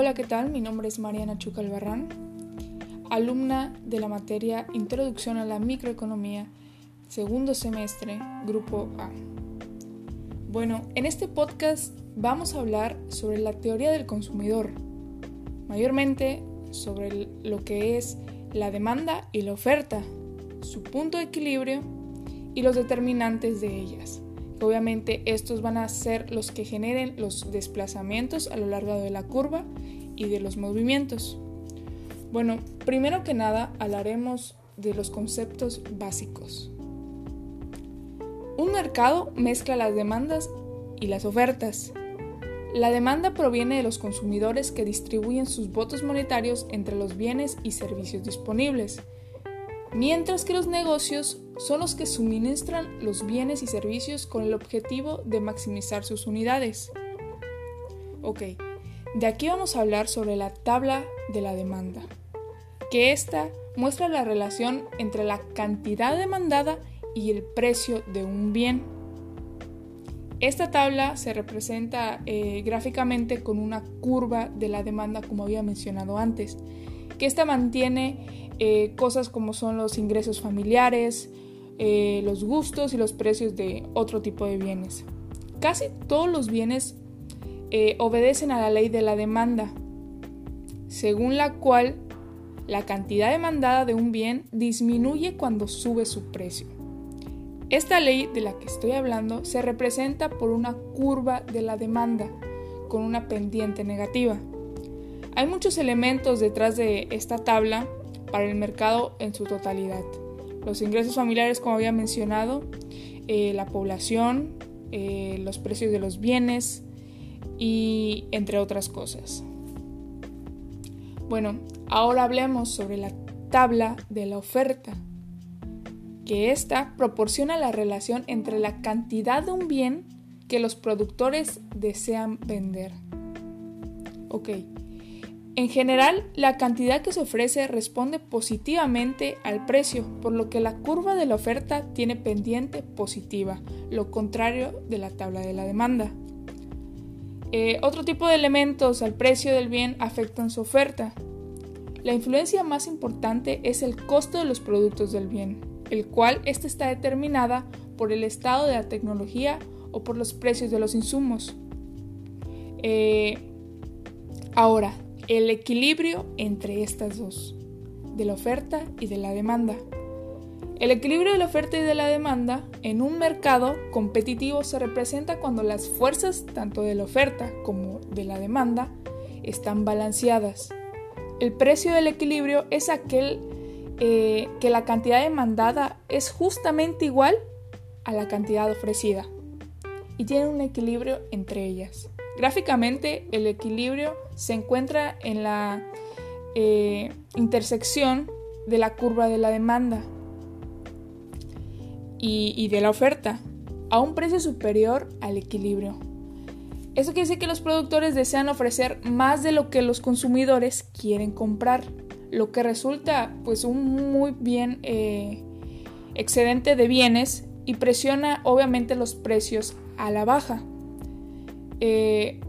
Hola, ¿qué tal? Mi nombre es Mariana Chucalbarrán, alumna de la materia Introducción a la Microeconomía, segundo semestre, Grupo A. Bueno, en este podcast vamos a hablar sobre la teoría del consumidor, mayormente sobre lo que es la demanda y la oferta, su punto de equilibrio y los determinantes de ellas. Obviamente estos van a ser los que generen los desplazamientos a lo largo de la curva y de los movimientos. Bueno, primero que nada hablaremos de los conceptos básicos. Un mercado mezcla las demandas y las ofertas. La demanda proviene de los consumidores que distribuyen sus votos monetarios entre los bienes y servicios disponibles mientras que los negocios son los que suministran los bienes y servicios con el objetivo de maximizar sus unidades. Ok, de aquí vamos a hablar sobre la tabla de la demanda, que esta muestra la relación entre la cantidad demandada y el precio de un bien. Esta tabla se representa eh, gráficamente con una curva de la demanda como había mencionado antes, que esta mantiene eh, cosas como son los ingresos familiares, eh, los gustos y los precios de otro tipo de bienes. Casi todos los bienes eh, obedecen a la ley de la demanda, según la cual la cantidad demandada de un bien disminuye cuando sube su precio. Esta ley de la que estoy hablando se representa por una curva de la demanda con una pendiente negativa. Hay muchos elementos detrás de esta tabla para el mercado en su totalidad. Los ingresos familiares, como había mencionado, eh, la población, eh, los precios de los bienes y entre otras cosas. Bueno, ahora hablemos sobre la tabla de la oferta, que esta proporciona la relación entre la cantidad de un bien que los productores desean vender. Ok, en general, la cantidad que se ofrece responde positivamente al precio, por lo que la curva de la oferta tiene pendiente positiva, lo contrario de la tabla de la demanda. Eh, otro tipo de elementos al precio del bien afectan su oferta. La influencia más importante es el costo de los productos del bien, el cual ésta está determinada por el estado de la tecnología o por los precios de los insumos. Eh, ahora, el equilibrio entre estas dos, de la oferta y de la demanda. El equilibrio de la oferta y de la demanda en un mercado competitivo se representa cuando las fuerzas tanto de la oferta como de la demanda están balanceadas. El precio del equilibrio es aquel eh, que la cantidad demandada es justamente igual a la cantidad ofrecida y tiene un equilibrio entre ellas. Gráficamente, el equilibrio se encuentra en la eh, intersección de la curva de la demanda y, de la oferta a un precio superior al equilibrio. Eso quiere decir que los productores desean ofrecer más de lo que los consumidores quieren comprar, lo que resulta pues un muy bien eh, excedente de bienes y presiona obviamente los precios a la baja. Eh,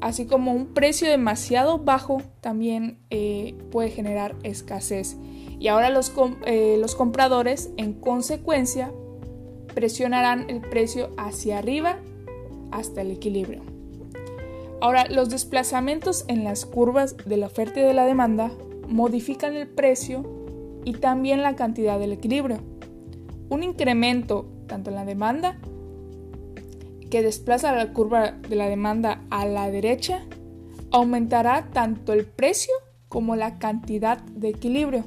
así como un precio demasiado bajo también eh, puede generar escasez. Y ahora los, los compradores en consecuencia presionarán el precio hacia arriba hasta el equilibrio. Ahora, los desplazamientos en las curvas de la oferta y de la demanda modifican el precio y también la cantidad del equilibrio. Un incremento tanto en la demanda que desplaza la curva de la demanda a la derecha, aumentará tanto el precio como la cantidad de equilibrio.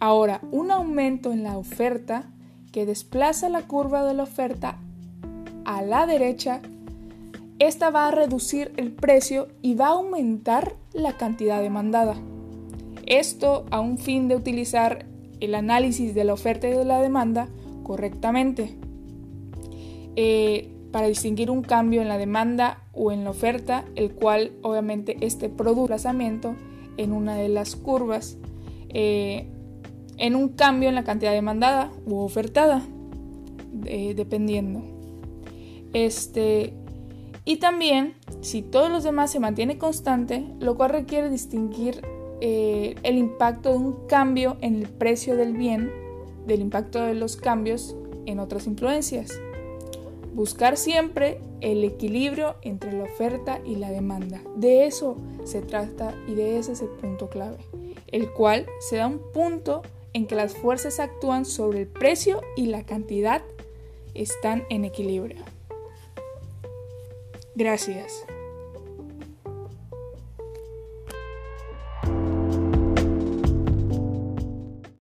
Ahora, un aumento en la oferta que desplaza la curva de la oferta a la derecha, esta va a reducir el precio y va a aumentar la cantidad demandada. Esto a un fin de utilizar el análisis de la oferta y de la demanda correctamente. Eh, para distinguir un cambio en la demanda o en la oferta, el cual obviamente este produce desplazamiento en una de las curvas, eh, en un cambio en la cantidad demandada u ofertada, dependiendo. Este, Y también, si todos los demás se mantiene constante, lo cual requiere distinguir eh, el impacto de un cambio en el precio del bien del impacto de los cambios en otras influencias. Buscar siempre el equilibrio entre la oferta y la demanda. De eso se trata y de ese es el punto clave, el cual se da un punto en que las fuerzas actúan sobre el precio y la cantidad están en equilibrio. Gracias.